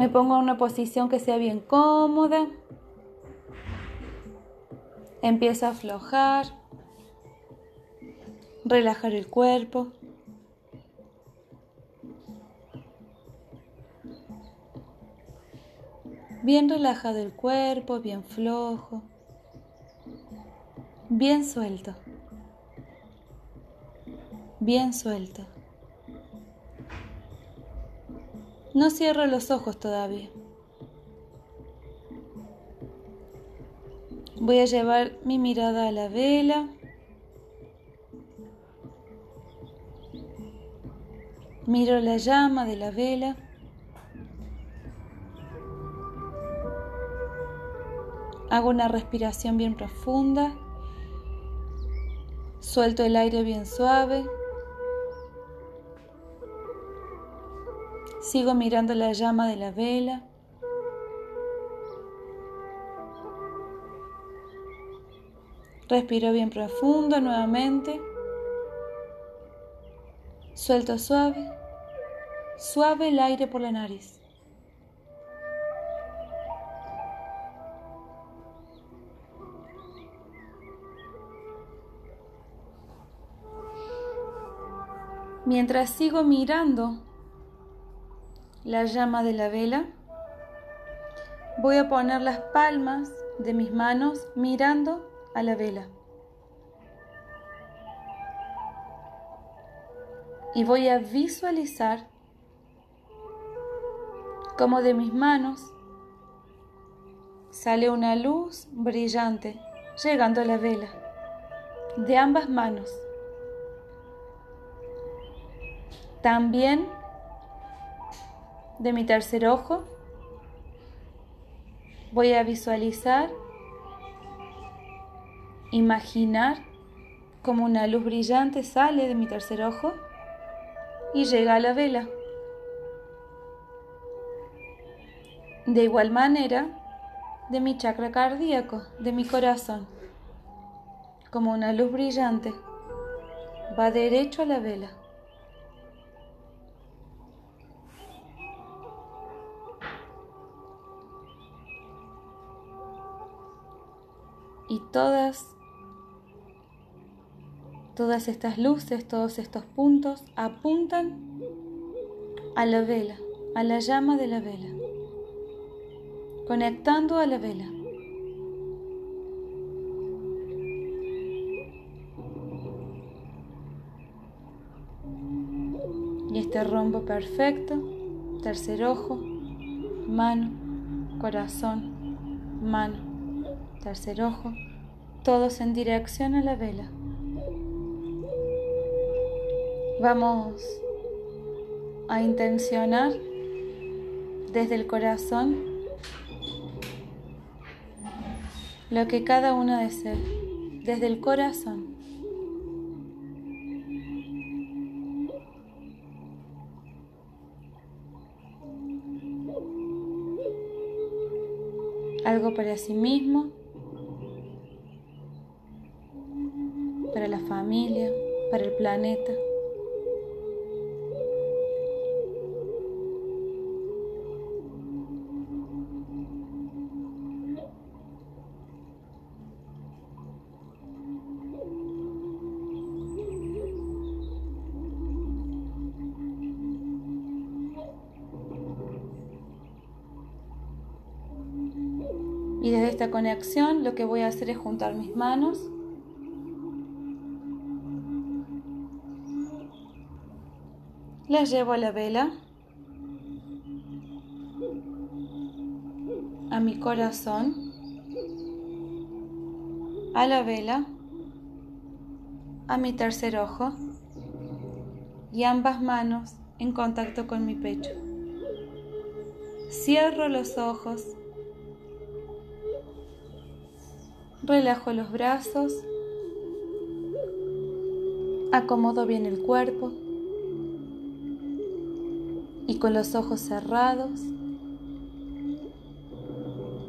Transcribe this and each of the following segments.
Me pongo en una posición que sea bien cómoda. Empiezo a aflojar, relajar el cuerpo. Bien relajado el cuerpo, bien flojo, bien suelto, bien suelto. No cierro los ojos todavía. Voy a llevar mi mirada a la vela. Miro la llama de la vela. Hago una respiración bien profunda. Suelto el aire bien suave. Sigo mirando la llama de la vela. Respiro bien profundo nuevamente. Suelto suave, suave el aire por la nariz. Mientras sigo mirando la llama de la vela, voy a poner las palmas de mis manos mirando a la vela. Y voy a visualizar cómo de mis manos sale una luz brillante llegando a la vela, de ambas manos. También de mi tercer ojo voy a visualizar, imaginar como una luz brillante sale de mi tercer ojo y llega a la vela. De igual manera, de mi chakra cardíaco, de mi corazón, como una luz brillante, va derecho a la vela. Y todas, todas estas luces, todos estos puntos apuntan a la vela, a la llama de la vela, conectando a la vela. Y este rombo perfecto, tercer ojo, mano, corazón, mano, tercer ojo, todos en dirección a la vela. Vamos a intencionar desde el corazón lo que cada uno desee, desde el corazón. Algo para sí mismo, para la familia, para el planeta. Y desde esta conexión lo que voy a hacer es juntar mis manos. Las llevo a la vela, a mi corazón, a la vela, a mi tercer ojo y ambas manos en contacto con mi pecho. Cierro los ojos. Relajo los brazos, acomodo bien el cuerpo y con los ojos cerrados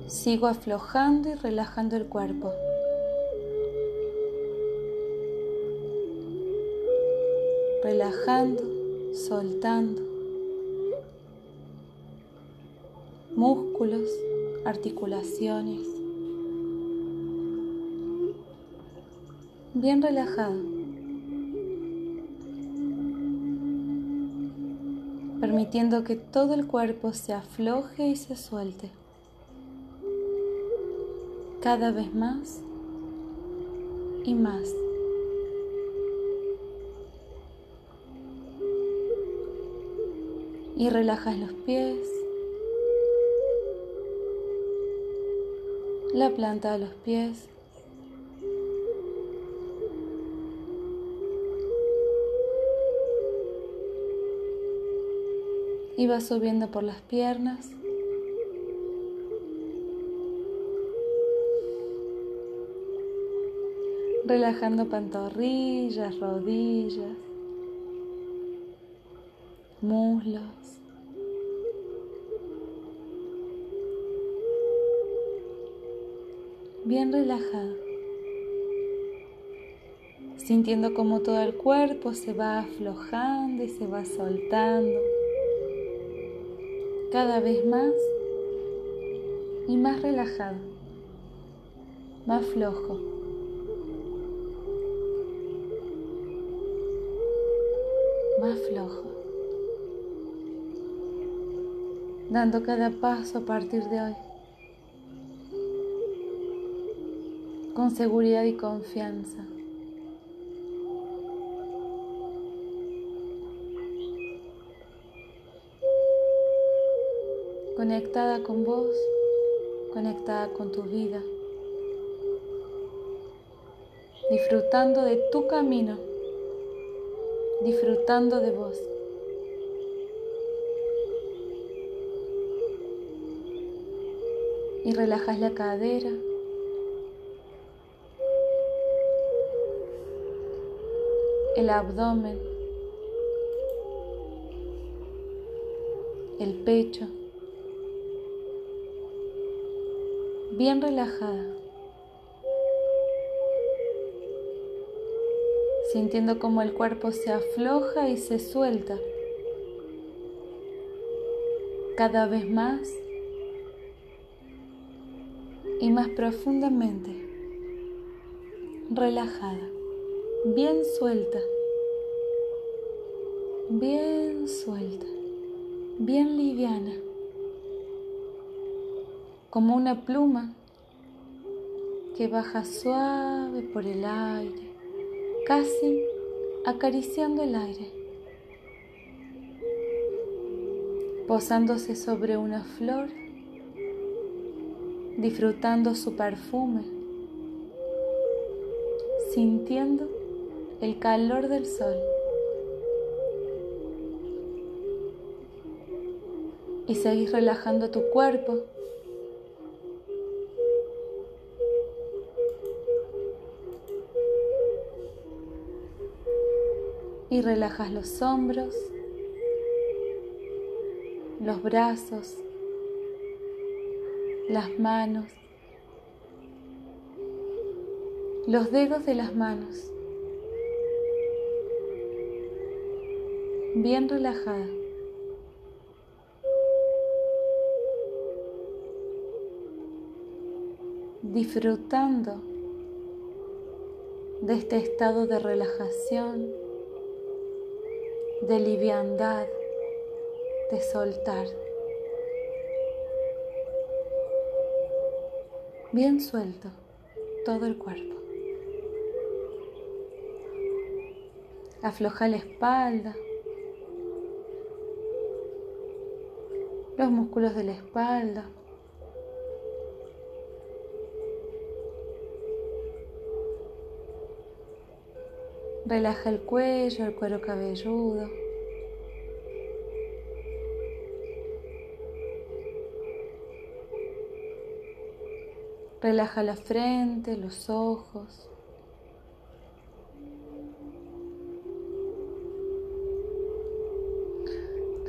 sigo aflojando y relajando el cuerpo. Relajando, soltando, músculos, articulaciones. Bien relajado. Permitiendo que todo el cuerpo se afloje y se suelte. Cada vez más y más. Y relajas los pies, la planta de los pies, y vas subiendo por las piernas. Relajando pantorrillas, rodillas, muslos. bien relajado, sintiendo como todo el cuerpo se va aflojando y se va soltando, cada vez más y más relajado, más flojo. Más flojo, dando cada paso a partir de hoy. con seguridad y confianza. Conectada con vos, conectada con tu vida, disfrutando de tu camino, disfrutando de vos. Y relajas la cadera. el abdomen, el pecho, bien relajada, sintiendo como el cuerpo se afloja y se suelta cada vez más y más profundamente relajada bien suelta, bien suelta, bien liviana, como una pluma que baja suave por el aire, casi acariciando el aire, posándose sobre una flor, disfrutando su perfume, sintiendo el calor del sol. Y seguís relajando tu cuerpo. Y relajas los hombros, los brazos, las manos, los dedos de las manos. bien relajada. Disfrutando de este estado de relajación, de liviandad, de soltar. Bien suelto todo el cuerpo. Afloja la espalda, los músculos de la espalda. Relaja el cuello, el cuero cabelludo. Relaja la frente, los ojos.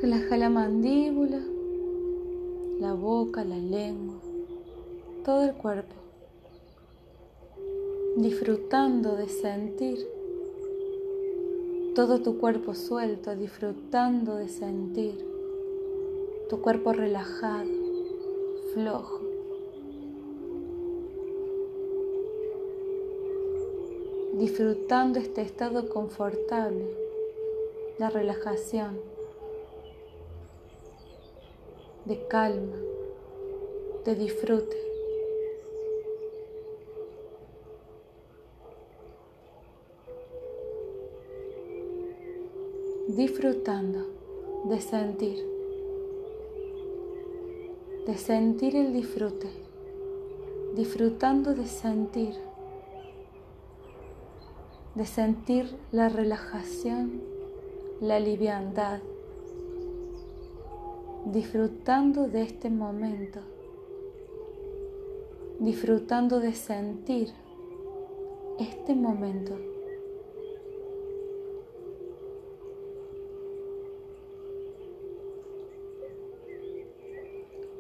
Relaja la mandíbula la boca, la lengua, todo el cuerpo, disfrutando de sentir todo tu cuerpo suelto, disfrutando de sentir tu cuerpo relajado, flojo. Disfrutando este estado confortable, de relajación, de calma, de disfrute. Disfrutando de sentir de sentir el disfrute, disfrutando de sentir, de sentir la relajación, la liviandad, disfrutando de este momento, disfrutando de sentir este momento.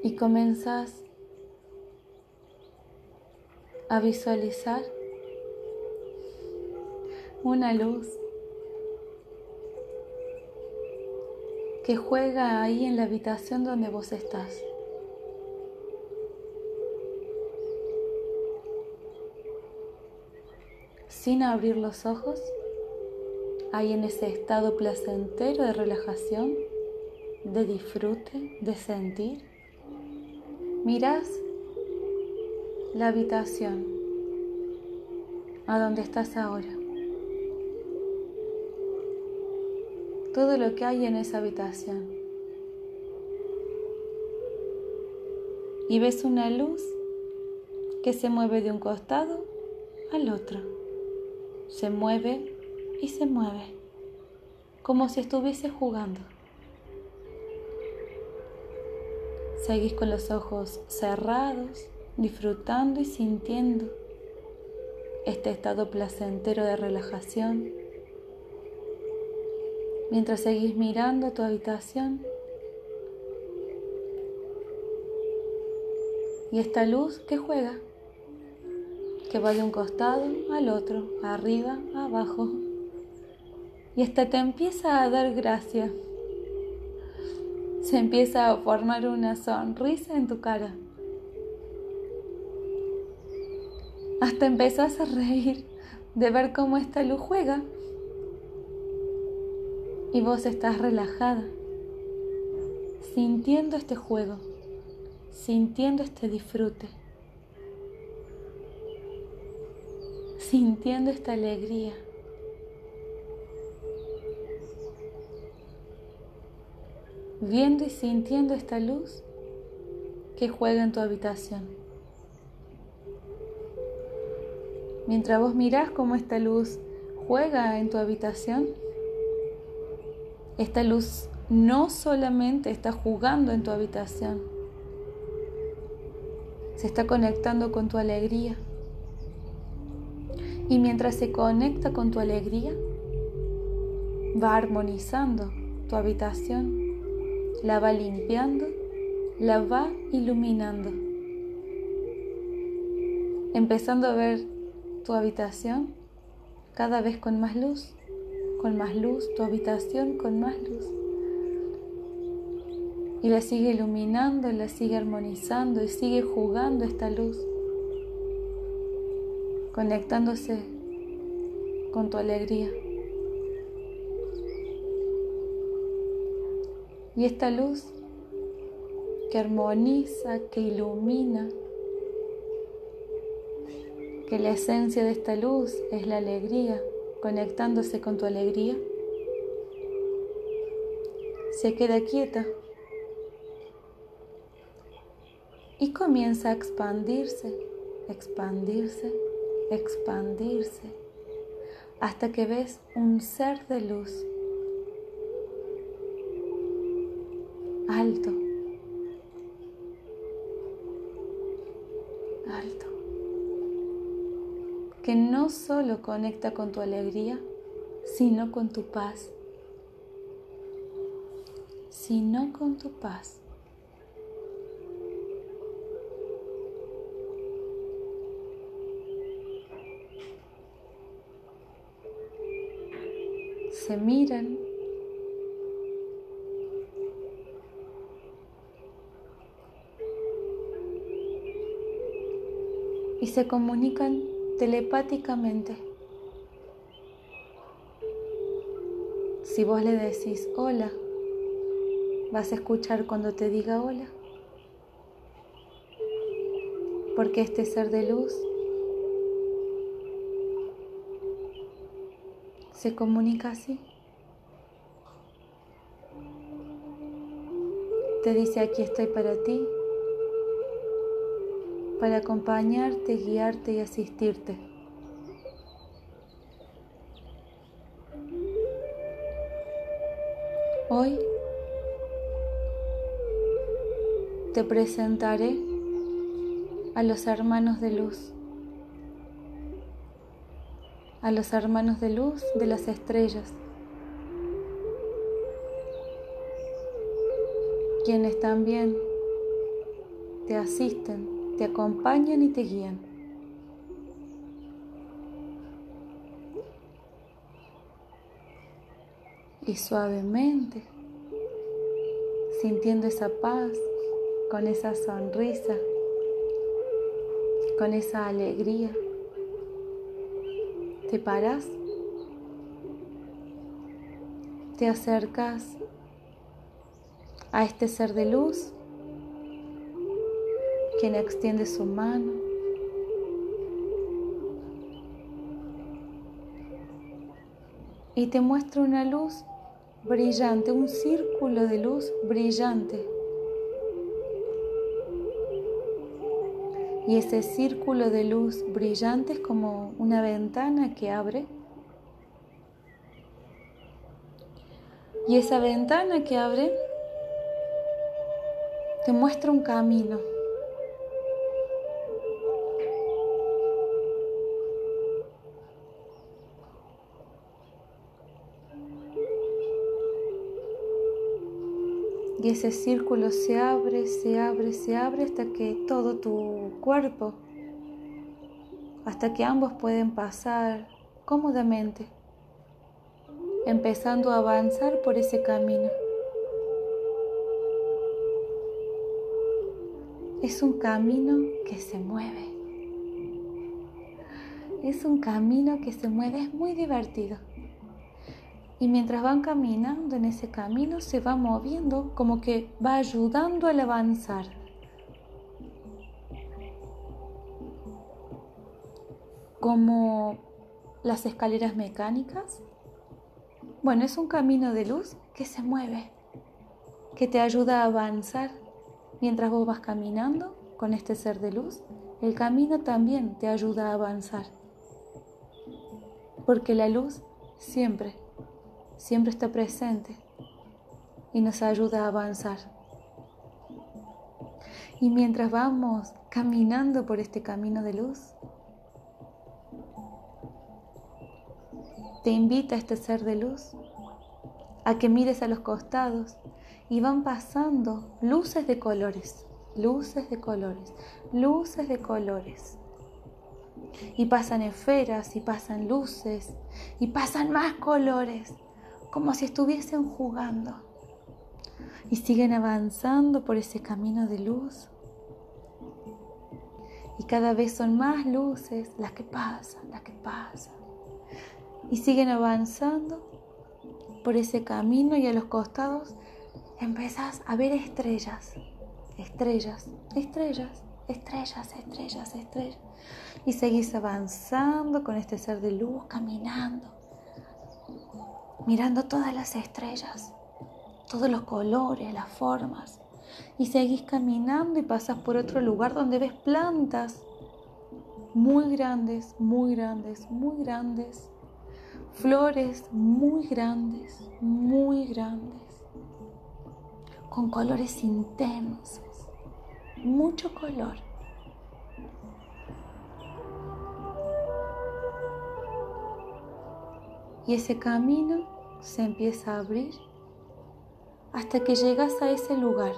Y comenzas a visualizar una luz que juega ahí en la habitación donde vos estás. Sin abrir los ojos, ahí en ese estado placentero de relajación, de disfrute, de sentir. Miras la habitación a donde estás ahora. Todo lo que hay en esa habitación. Y ves una luz que se mueve de un costado al otro. Se mueve y se mueve, como si estuviese jugando. Seguís con los ojos cerrados, disfrutando y sintiendo este estado placentero de relajación. Mientras seguís mirando tu habitación y esta luz que juega, que va de un costado al otro, arriba, abajo, y hasta te empieza a dar gracia se empieza a formar una sonrisa en tu cara. Hasta empezás a reír de ver cómo esta luz juega. Y vos estás relajada, sintiendo este juego, sintiendo este disfrute, sintiendo esta alegría. Viendo y sintiendo esta luz que juega en tu habitación. Mientras vos mirás cómo esta luz juega en tu habitación, esta luz no solamente está jugando en tu habitación, se está conectando con tu alegría. Y mientras se conecta con tu alegría, va armonizando tu habitación la va limpiando, la va iluminando. Empezando a ver tu habitación cada vez con más luz, con más luz, tu habitación con más luz. Y la sigue iluminando, la sigue armonizando y sigue jugando esta luz, conectándose con tu alegría. Y esta luz que armoniza, que ilumina, que la esencia de esta luz es la alegría, conectándose con tu alegría, se queda quieta y comienza a expandirse, expandirse, expandirse, hasta que ves un ser de luz alto, alto, que no solo conecta con tu alegría, sino con tu paz, sino con tu paz. Se miran y se comunican telepáticamente. Si vos le decís hola, vas a escuchar cuando te diga hola. Porque este ser de luz se comunica así. Te dice aquí estoy para ti, para acompañarte, guiarte y asistirte. Hoy te presentaré a los hermanos de luz, a los hermanos de luz de las estrellas, quienes también te asisten, te acompañan y te guían. y suavemente, sintiendo esa paz, con esa sonrisa, con esa alegría, te paras, te acercas a este ser de luz, quien extiende su mano. Y te muestra una luz brillante, un círculo de luz brillante. Y ese círculo de luz brillante es como una ventana que abre. Y esa ventana que abre te muestra un camino. Y ese círculo se abre, se abre, se abre hasta que todo tu cuerpo, hasta que ambos pueden pasar cómodamente, empezando a avanzar por ese camino. Es un camino que se mueve. Es un camino que se mueve, es muy divertido. Y mientras van caminando en ese camino se va moviendo como que va ayudando al avanzar. Como las escaleras mecánicas. Bueno, es un camino de luz que se mueve, que te ayuda a avanzar mientras vos vas caminando con este ser de luz. El camino también te ayuda a avanzar. Porque la luz siempre siempre está presente y nos ayuda a avanzar. Y mientras vamos caminando por este camino de luz, te invita a este ser de luz a que mires a los costados y van pasando luces de colores, luces de colores, luces de colores. Y pasan esferas y pasan luces y pasan más colores como si estuviesen jugando y siguen avanzando por ese camino de luz. Y cada vez son más luces las que pasan, las que pasan. Y siguen avanzando por ese camino y a los costados empezás a ver estrellas, estrellas, estrellas, estrellas, estrellas, estrellas. Y seguís avanzando con este ser de luz, caminando mirando todas las estrellas, todos los colores, las formas. Y seguís caminando y pasas por otro lugar donde ves plantas muy grandes, muy grandes, muy grandes. Flores muy grandes, muy grandes. Con colores intensos. Mucho color. Y ese camino se empieza a abrir hasta que llegas a ese lugar.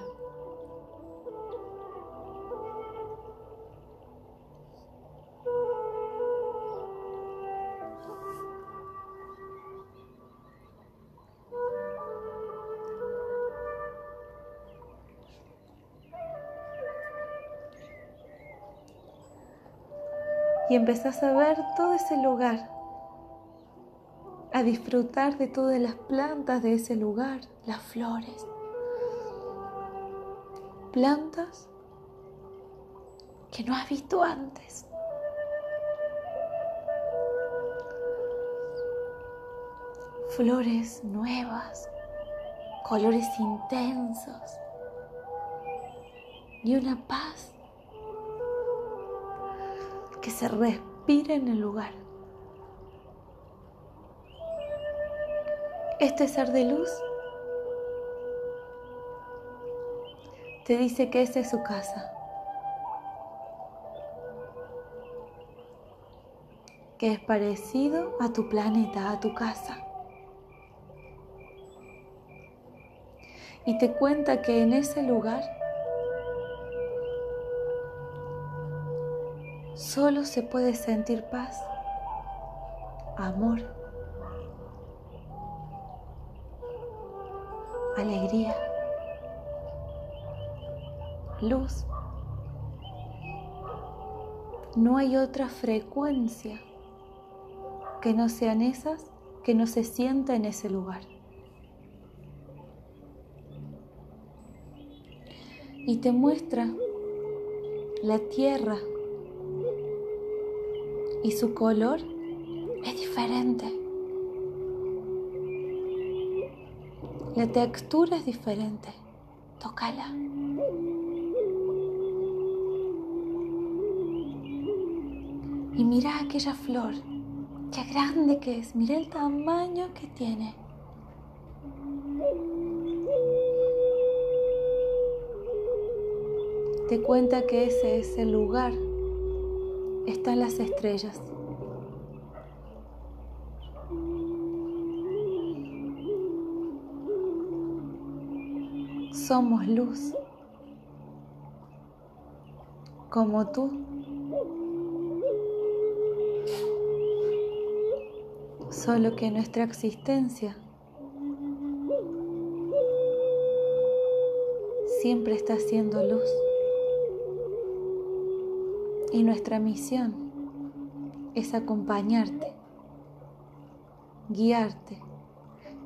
Y empezás a ver todo ese lugar a disfrutar de todas las plantas de ese lugar, las flores. Plantas que no has visto antes. Flores nuevas, colores intensos y una paz que se respira en el lugar. Este ser de luz te dice que esa es su casa, que es parecido a tu planeta, a tu casa. Y te cuenta que en ese lugar solo se puede sentir paz, amor, alegría, luz. No hay otra frecuencia que no sean esas que no se sienta en ese lugar. Y te muestra la tierra y su color es diferente. La textura es diferente. Tócala. Y mira aquella flor. Qué grande que es. Mira el tamaño que tiene. Te cuenta que ese es el lugar están las estrellas. Somos luz, como tú. Solo que nuestra existencia siempre está siendo luz. Y nuestra misión es acompañarte, guiarte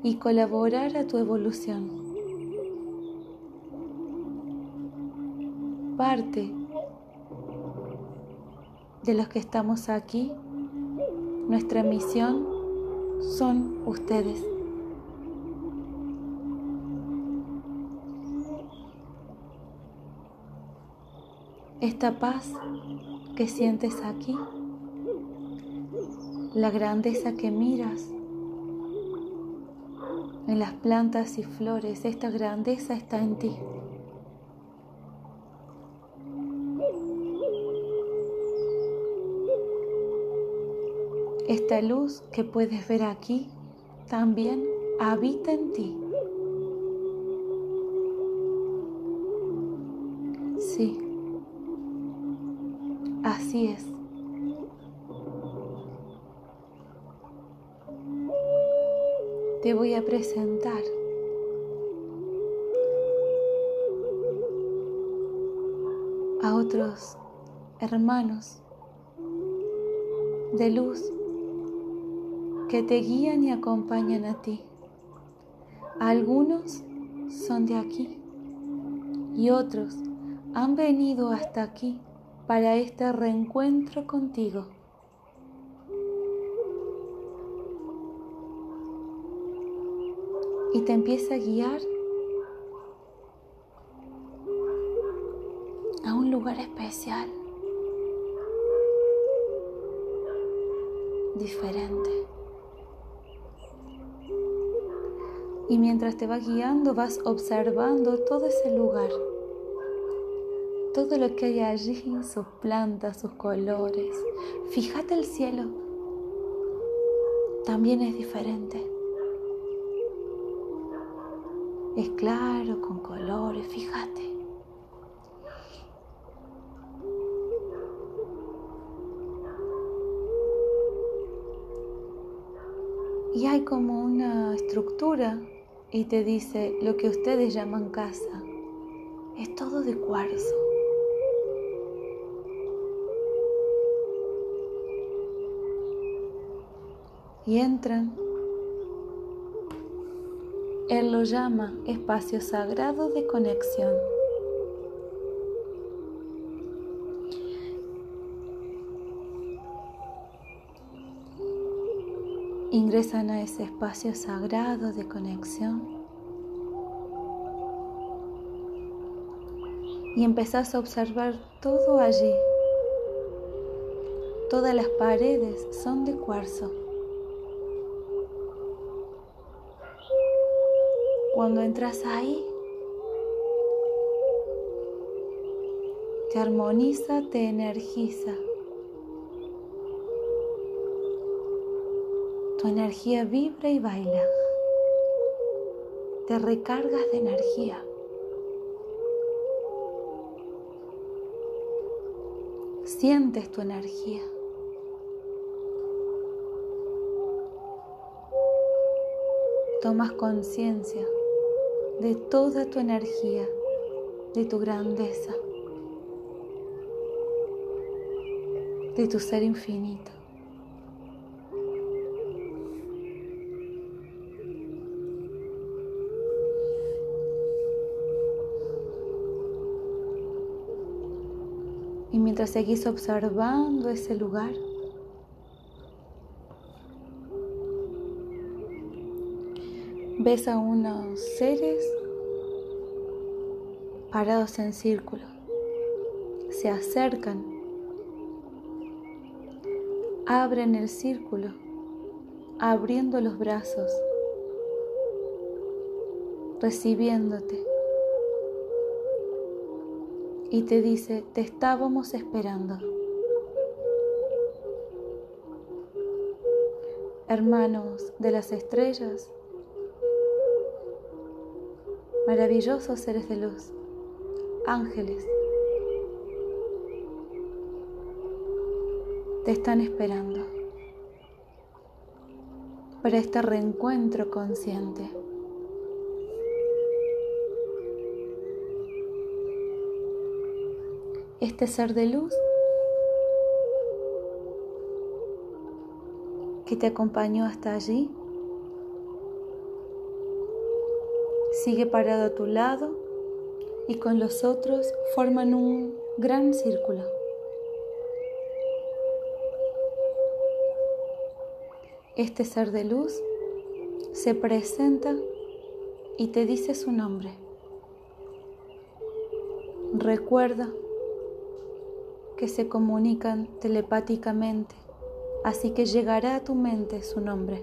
y colaborar a tu evolución. De los que estamos aquí, nuestra misión son ustedes. Esta paz que sientes aquí, la grandeza que miras en las plantas y flores, esta grandeza está en ti. Esta luz que puedes ver aquí también habita en ti. Sí. Así es. Te voy a presentar a otros hermanos de luz que te guían y acompañan a ti. Algunos son de aquí y otros han venido hasta aquí para este reencuentro contigo. Y te empieza a guiar a un lugar especial, diferente. Y mientras te va guiando vas observando todo ese lugar todo lo que hay allí, sus plantas, sus colores. Fíjate el cielo, también es diferente. Es claro, con colores, fíjate. Y hay como una estructura y te dice lo que ustedes llaman casa. Es todo de cuarzo. Y entran. Él lo llama espacio sagrado de conexión. Ingresan a ese espacio sagrado de conexión y empezás a observar todo allí. Todas las paredes son de cuarzo. Cuando entras ahí, te armoniza, te energiza. Tu energía vibra y baila. Te recargas de energía. Sientes tu energía. Tomas conciencia de toda tu energía, de tu grandeza, de tu ser infinito. Mientras seguís observando ese lugar, ves a unos seres parados en círculo. Se acercan, abren el círculo, abriendo los brazos, recibiéndote y te dice, te estábamos esperando. Hermanos de las estrellas, maravillosos seres de luz, ángeles, te están esperando para este reencuentro consciente. Este ser de luz que te acompañó hasta allí. Sigue parado a tu lado y con los otros forman un gran círculo. Este ser de luz se presenta y te dice su nombre. Recuerda que se comunican telepáticamente, así que llegará a tu mente su nombre.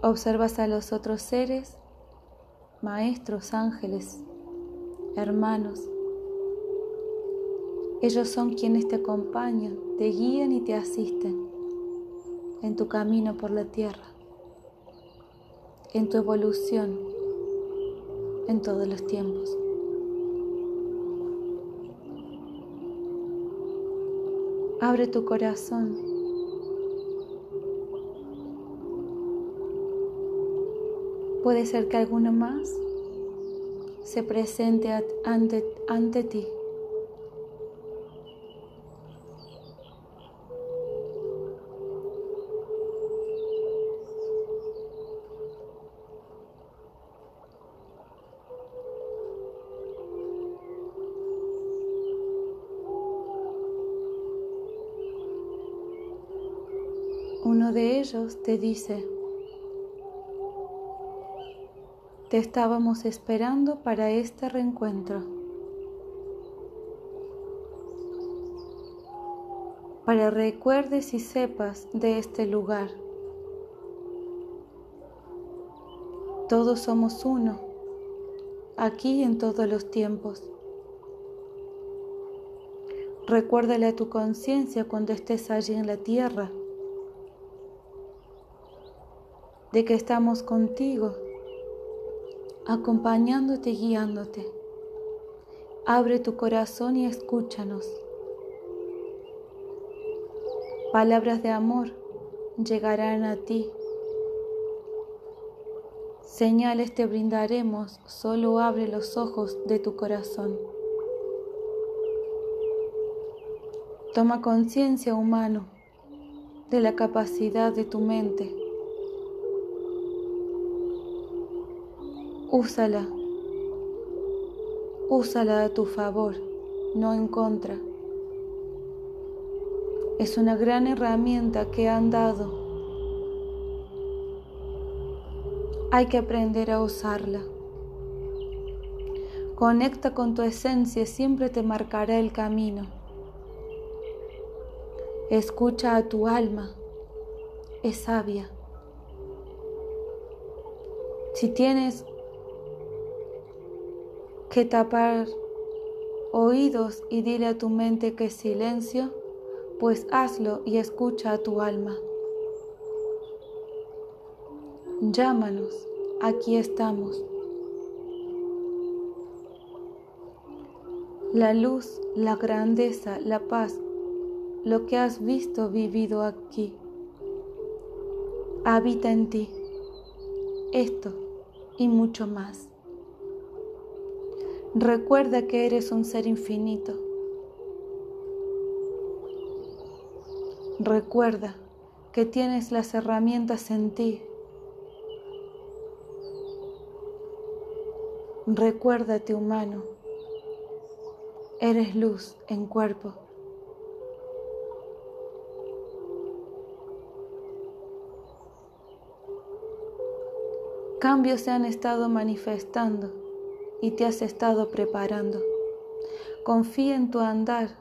Observas a los otros seres, maestros, ángeles, hermanos, ellos son quienes te acompañan, te guían y te asisten en tu camino por la tierra, en tu evolución, en todos los tiempos. Abre tu corazón. Puede ser que alguno más se presente ante, ante ti. Ellos te dice, te estábamos esperando para este reencuentro, para recuerdes y sepas de este lugar. Todos somos uno, aquí en todos los tiempos. Recuérdale a tu conciencia cuando estés allí en la tierra de que estamos contigo, acompañándote y guiándote. Abre tu corazón y escúchanos. Palabras de amor llegarán a ti Señales te brindaremos, solo abre los ojos de tu corazón. Toma conciencia humano de la capacidad de tu mente. Úsala. Úsala a tu favor, no en contra. Es una gran herramienta que han dado. Hay que aprender a usarla. Conecta con tu esencia, siempre te marcará el camino. Escucha a tu alma, es sabia. Si tienes que tapar oídos y dile a tu mente que silencio, pues hazlo y escucha a tu alma. Llámanos, aquí estamos. La luz, la grandeza, la paz, lo que has visto vivido aquí, habita en ti. Esto y mucho más. Recuerda que eres un ser infinito. Recuerda que tienes las herramientas en ti. Recuérdate humano. Eres luz en cuerpo. Cambios se han estado manifestando y te has estado preparando. Confía en tu andar,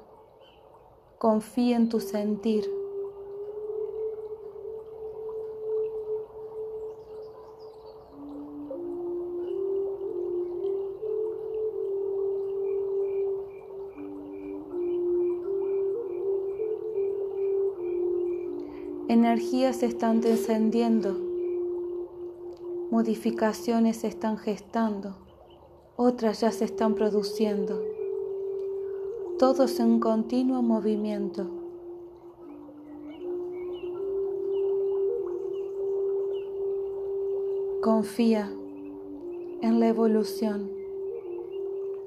confía en tu sentir. Energías se están encendiendo, modificaciones se están gestando otras ya se están produciendo, todos en continuo movimiento. Confía en la evolución,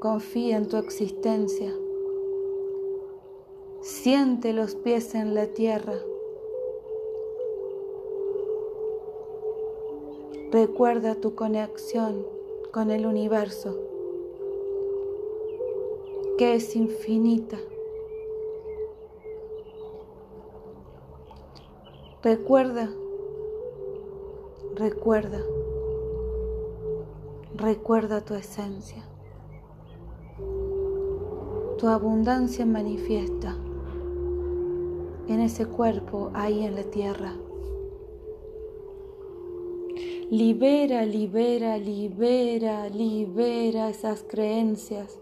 confía en tu existencia, siente los pies en la tierra. Recuerda tu conexión con el universo, que es infinita. Recuerda, recuerda, recuerda tu esencia. Tu abundancia manifiesta en ese cuerpo ahí en la tierra. Libera, libera, libera, libera esas creencias.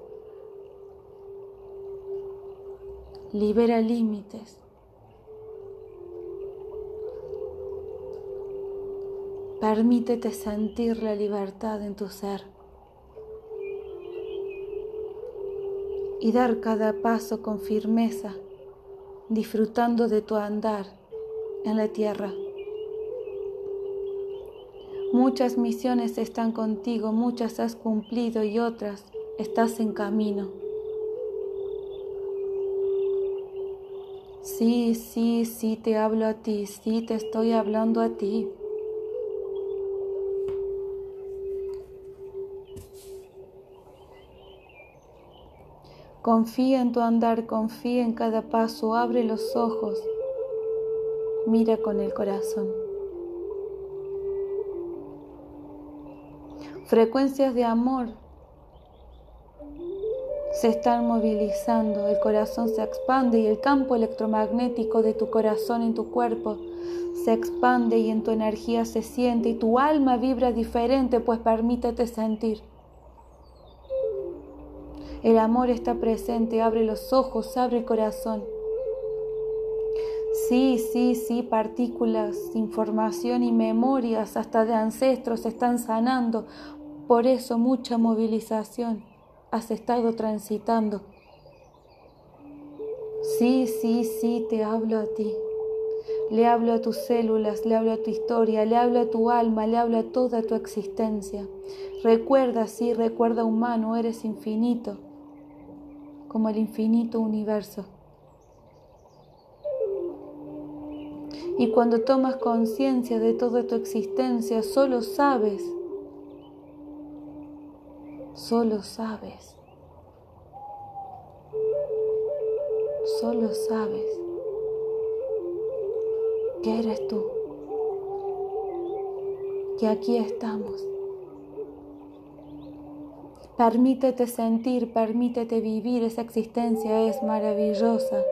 Libera límites. Permítete sentir la libertad en tu ser y dar cada paso con firmeza, disfrutando de tu andar en la tierra. Muchas misiones están contigo, muchas has cumplido y otras estás en camino. Sí, sí, sí te hablo a ti, sí te estoy hablando a ti. Confía en tu andar, confía en cada paso, abre los ojos, mira con el corazón. Frecuencias de amor se están movilizando, el corazón se expande y el campo electromagnético de tu corazón en tu cuerpo se expande y en tu energía se siente y tu alma vibra diferente, pues permítete sentir. El amor está presente, abre los ojos, abre el corazón. Sí, sí, sí, partículas, información y memorias hasta de ancestros están sanando por eso mucha movilización has estado transitando. Sí, sí, sí, te hablo a ti. Le hablo a tus células, le hablo a tu historia, le hablo a tu alma, le hablo a toda tu existencia. Recuerda, sí, recuerda humano, eres infinito, como el infinito universo. Y cuando tomas conciencia de toda tu existencia, solo sabes, solo sabes, solo sabes que eres tú, que aquí estamos. Permítete sentir, permítete vivir, esa existencia es maravillosa.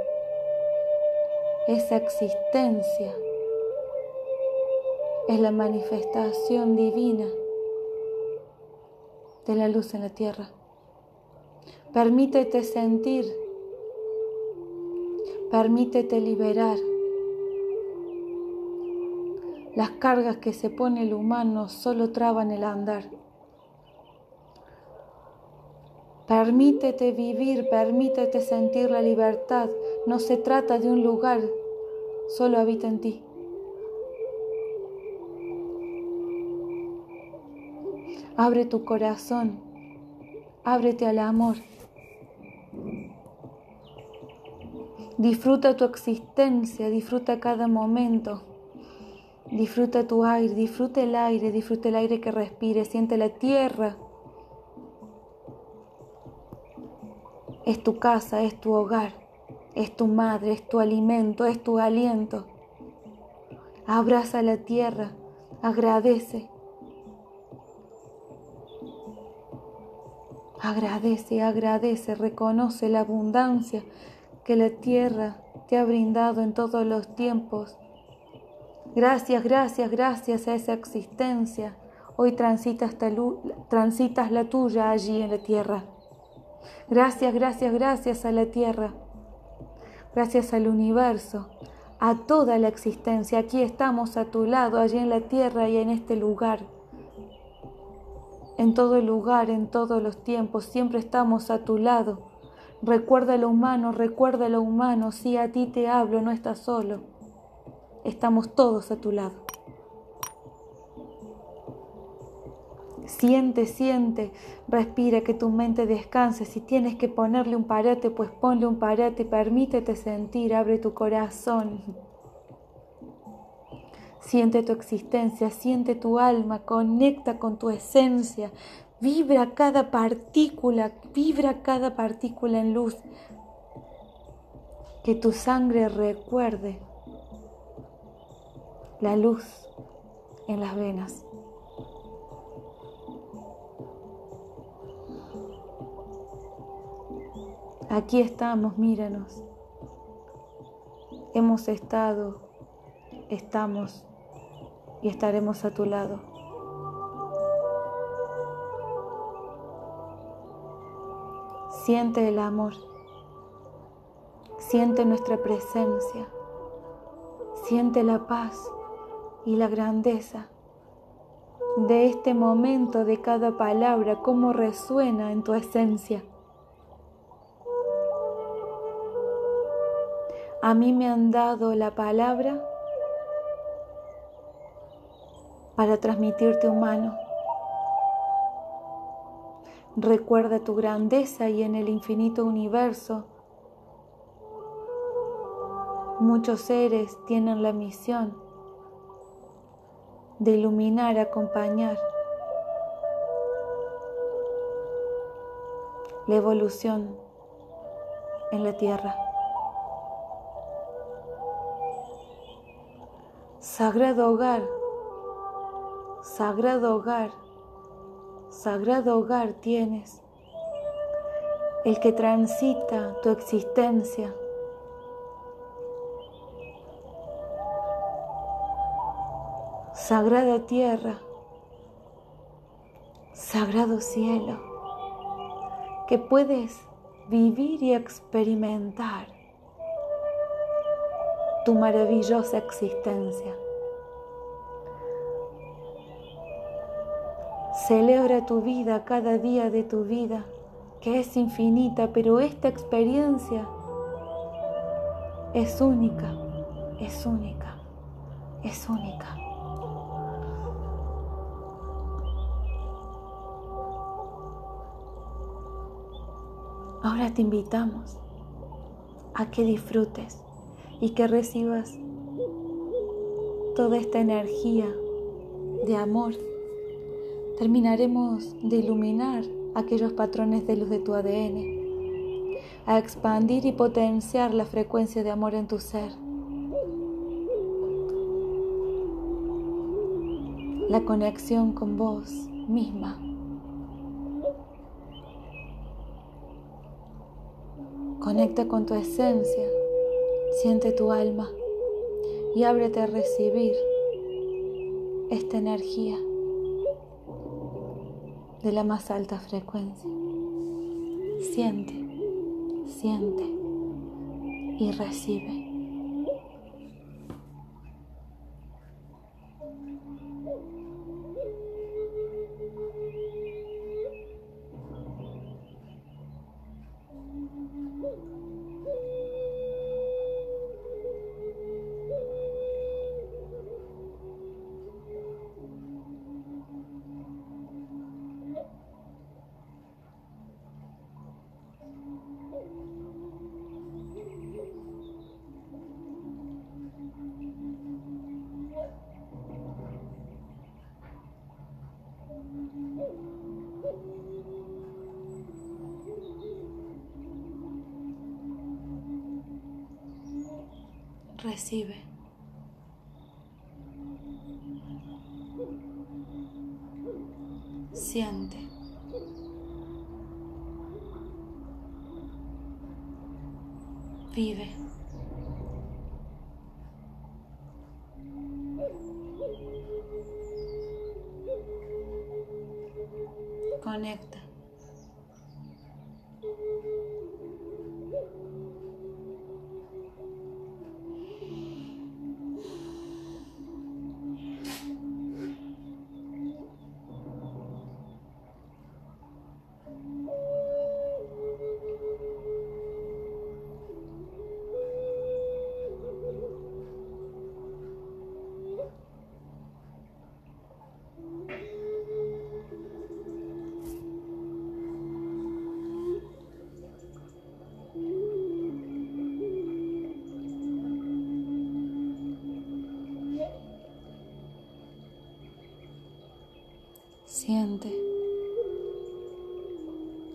Esa existencia es la manifestación divina de la luz en la tierra. Permítete sentir, permítete liberar. Las cargas que se pone el humano solo traban el andar. Permítete vivir, permítete sentir la libertad. No se trata de un lugar, solo habita en ti. Abre tu corazón, ábrete al amor. Disfruta tu existencia, disfruta cada momento. Disfruta tu aire, disfruta el aire, disfruta el aire que respires, siente la tierra Es tu casa, es tu hogar, es tu madre, es tu alimento, es tu aliento. Abraza la tierra, agradece. Agradece, agradece, reconoce la abundancia que la tierra te ha brindado en todos los tiempos. Gracias, gracias, gracias a esa existencia. Hoy transitas, la tuya allí en la tierra. Gracias, gracias, gracias a la tierra, gracias al universo, a toda la existencia. Aquí estamos a tu lado, allí en la tierra y en este lugar. En todo lugar, en todos los tiempos, siempre estamos a tu lado. Recuerda lo humano, recuerda lo humano. Si a ti te hablo, no estás solo. Estamos todos a tu lado. Siente, siente, respira, que tu mente descanse. Si tienes que ponerle un parate, pues ponle un parate, permítete sentir, abre tu corazón. Siente tu existencia, siente tu alma, conecta con tu esencia, vibra cada partícula, vibra cada partícula en luz. Que tu sangre recuerde la luz en las venas. Aquí estamos, míranos. Hemos estado, estamos y estaremos a tu lado. Siente el amor, siente nuestra presencia, siente la paz y la grandeza de este momento, de cada palabra, cómo resuena en tu esencia. A mí me han dado la palabra para transmitirte humano. Recuerda tu grandeza y en el infinito universo muchos seres tienen la misión de iluminar, acompañar la evolución en la Tierra. Sagrado hogar, sagrado hogar, sagrado hogar tienes, el que transita tu existencia. Sagrada tierra, sagrado cielo, que puedes vivir y experimentar tu maravillosa existencia. Celebra tu vida cada día de tu vida, que es infinita, pero esta experiencia es única, es única. es única. Ahora te invitamos a que disfrutes y que recibas toda esta energía de amor. Terminaremos de iluminar aquellos patrones de luz de tu ADN, a expandir y potenciar la frecuencia de amor en tu ser. La conexión con vos misma. Conecta con tu esencia, siente tu alma y ábrete a recibir esta energía de la más alta frecuencia. Siente, siente y recibe. Siente.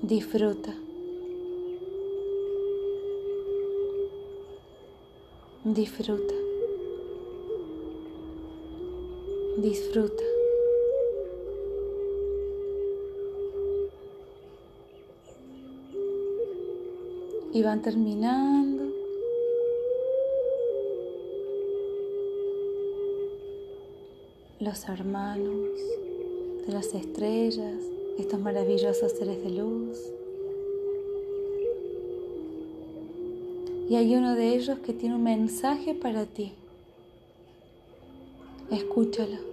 Disfruta. Disfruta. Disfruta. Y van terminando. Los hermanos de las estrellas, estos maravillosos seres de luz. Y hay uno de ellos que tiene un mensaje para ti. Escúchalo.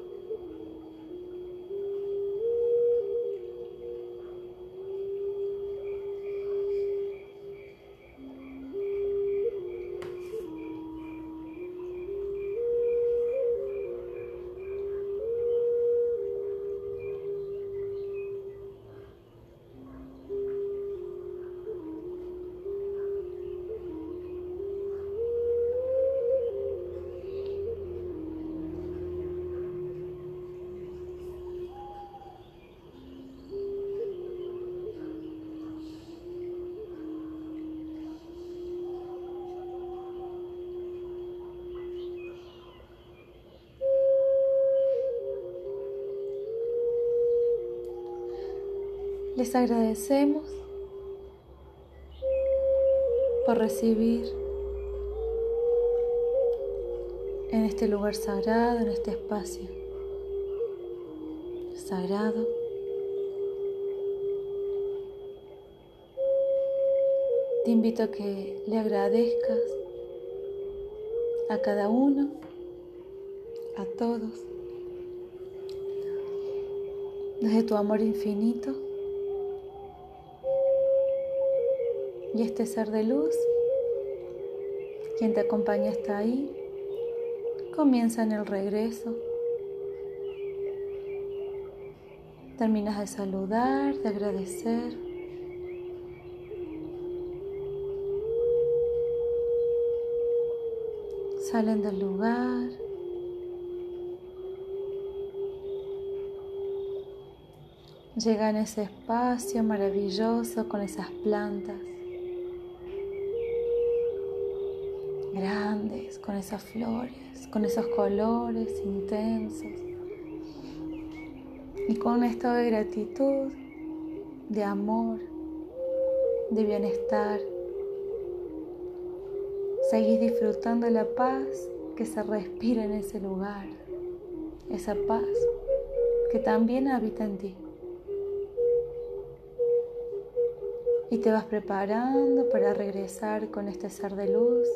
Les agradecemos por recibir en este lugar sagrado, en este espacio sagrado. Te invito a que le agradezcas a cada uno, a todos, desde tu amor infinito. Y este ser de luz, quien te acompaña está ahí, comienzan el regreso. Terminas de saludar, de agradecer. Salen del lugar. Llegan a ese espacio maravilloso con esas plantas grandes, con esas flores, con esos colores intensos y con un estado de gratitud, de amor, de bienestar. Seguís disfrutando la paz que se respira en ese lugar, esa paz que también habita en ti. Y te vas preparando para regresar con este ser de luz.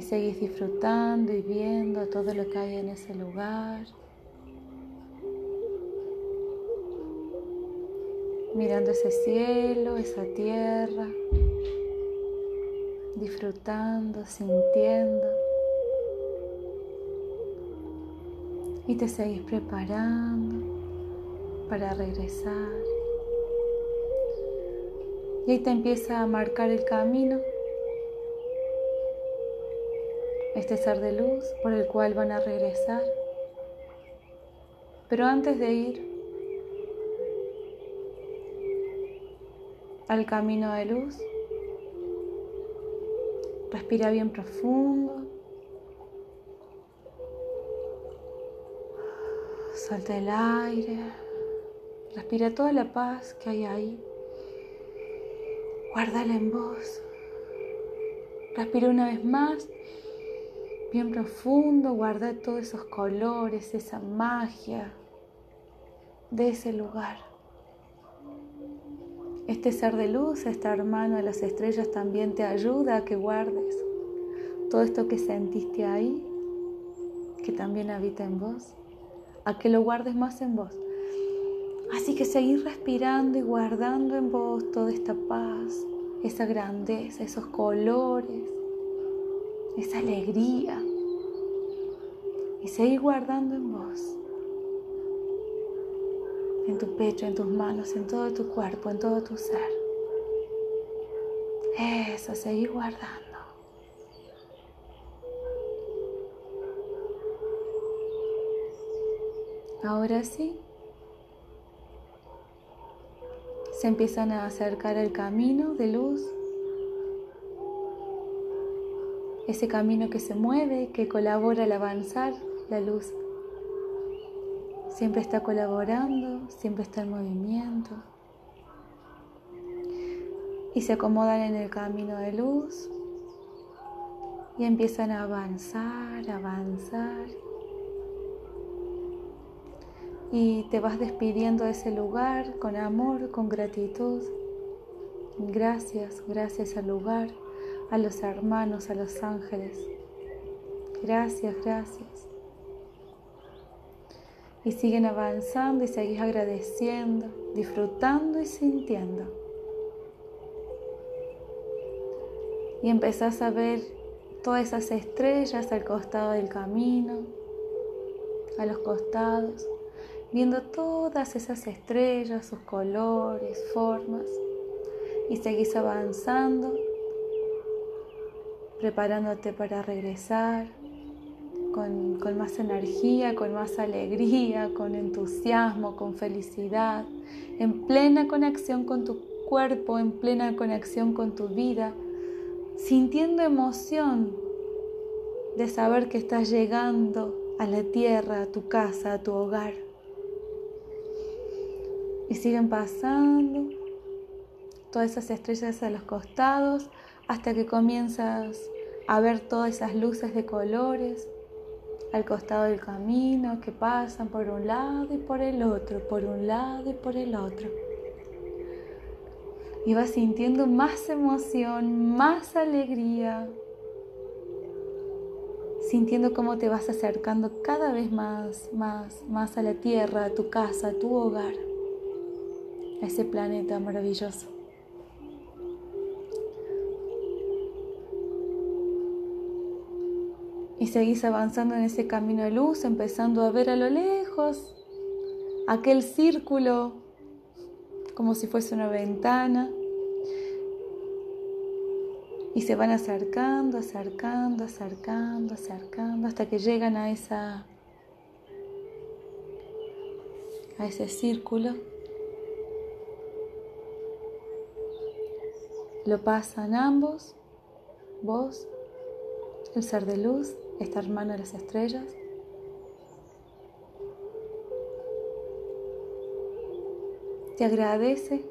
Y seguís disfrutando y viendo todo lo que hay en ese lugar. Mirando ese cielo, esa tierra. Disfrutando, sintiendo. Y te seguís preparando para regresar. Y ahí te empieza a marcar el camino, este ser de luz por el cual van a regresar. Pero antes de ir al camino de luz, respira bien profundo. Suelta el aire. Respira toda la paz que hay ahí. Guárdala en vos. Respira una vez más, bien profundo. Guarda todos esos colores, esa magia de ese lugar. Este ser de luz, este hermano de las estrellas también te ayuda a que guardes todo esto que sentiste ahí, que también habita en vos, a que lo guardes más en vos Así que seguir respirando y guardando en vos toda esta paz, esa grandeza, esos colores, esa alegría. Y seguir guardando en vos, en tu pecho, en tus manos, en todo tu cuerpo, en todo tu ser. Eso, seguir guardando. Ahora sí. se empiezan a acercar al camino de luz, ese camino que se mueve, que colabora al avanzar la luz. Siempre está colaborando, siempre está en movimiento. Y se acomodan en el camino de luz y empiezan a avanzar, avanzar y te vas despidiendo de ese lugar con amor, con gratitud. Gracias, gracias al lugar, a los hermanos, a los ángeles. Gracias, gracias. Y siguen avanzando y seguís agradeciendo, disfrutando y sintiendo. Y empezás a ver todas esas estrellas al costado del camino, a los costados viendo todas esas estrellas, sus colores, formas, y seguís avanzando, preparándote para regresar con, más energía, con más alegría, con entusiasmo, con felicidad, en plena conexión con tu cuerpo, en plena conexión con tu vida, sintiendo emoción de saber que estás llegando a la tierra, a tu casa, a tu hogar. Y siguen pasando todas esas estrellas a los costados hasta que comienzas a ver todas esas luces de colores al costado del camino que pasan por un lado y por el otro, por un lado y por el otro. Y vas sintiendo más emoción, más alegría, sintiendo cómo te vas acercando cada vez más, más, más a la tierra, a tu casa, a tu hogar a ese planeta maravilloso. Y seguís avanzando en ese camino de luz, empezando a ver a lo lejos aquel círculo como si fuese una ventana. Y se van acercando, acercando, acercando, acercando, hasta que llegan a esa a ese círculo. Lo pasan ambos, vos, el ser de luz, esta hermana de las estrellas. Te agradece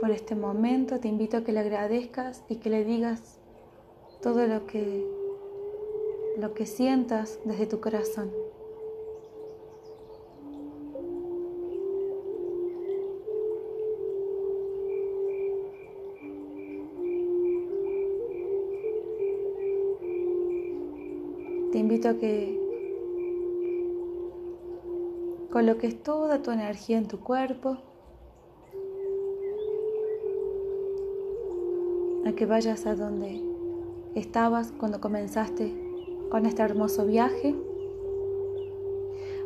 por este momento, te invito a que le agradezcas y que le digas todo lo que lo que sientas desde tu corazón. Invito a que coloques toda tu energía en tu cuerpo, a que vayas a donde estabas cuando comenzaste con este hermoso viaje,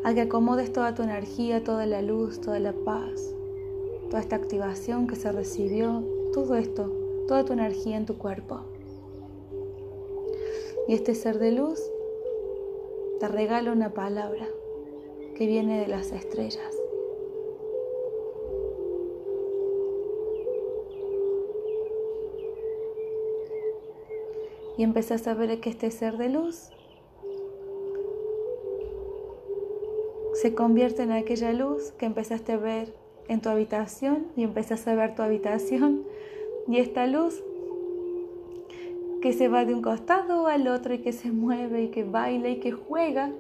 a que acomodes toda tu energía, toda la luz, toda la paz, toda esta activación que se recibió, todo esto, toda tu energía en tu cuerpo. Y este ser de luz te regalo una palabra que viene de las estrellas. Y empezás a ver que este ser de luz se convierte en aquella luz que empezaste a ver en tu habitación y empezaste a ver tu habitación y esta luz que se va de un costado al otro y que se mueve y que baila y que juega,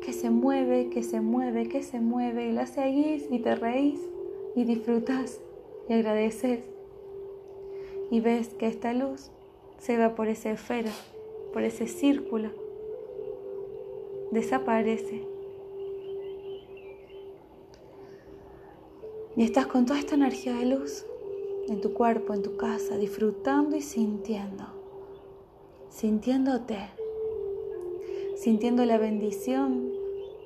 que se mueve, que se mueve, que se mueve y la seguís y te reís y disfrutas y agradeces y ves que esta luz se va por esa esfera, por ese círculo, desaparece. Y estás con toda esta energía de luz en tu cuerpo, en tu casa, disfrutando y sintiendo sintiéndote, sintiendo la bendición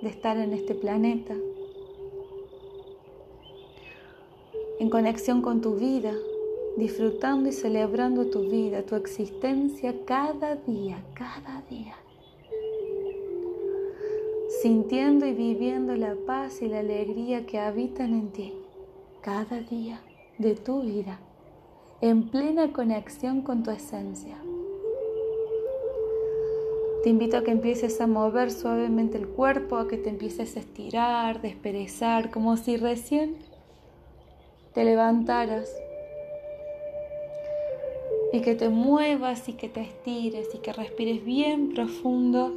de estar en este planeta, en conexión con tu vida, disfrutando y celebrando tu vida, tu existencia cada día, cada día. Sintiendo y viviendo la paz y la alegría que habitan en ti cada día de tu vida, en plena conexión con tu esencia. Te invito a que empieces a mover suavemente el cuerpo, a que te empieces a estirar, desperezar, como si recién te levantaras. Y que te muevas y que te estires y que respires bien profundo.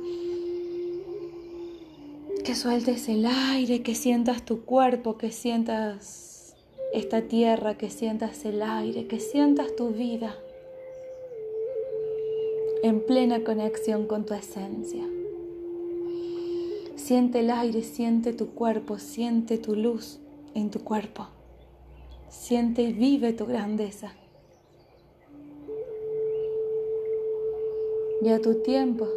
Que sueltes el aire, que sientas tu cuerpo, que sientas esta tierra, que sientas el aire, que sientas tu vida en plena conexión con tu esencia. Siente el aire, siente tu cuerpo, siente tu luz en tu cuerpo. Siente y vive tu grandeza. Y a tu tiempo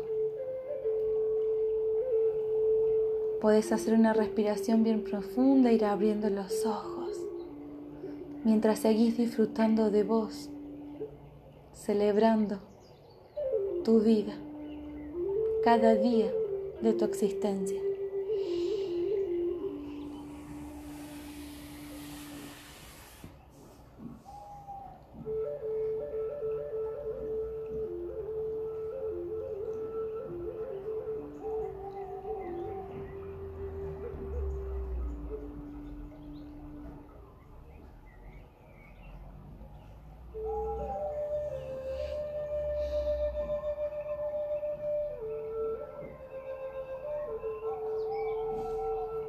puedes hacer una respiración bien profunda, ir abriendo los ojos mientras seguís disfrutando de vos, celebrando tu vida, cada día de tu existencia.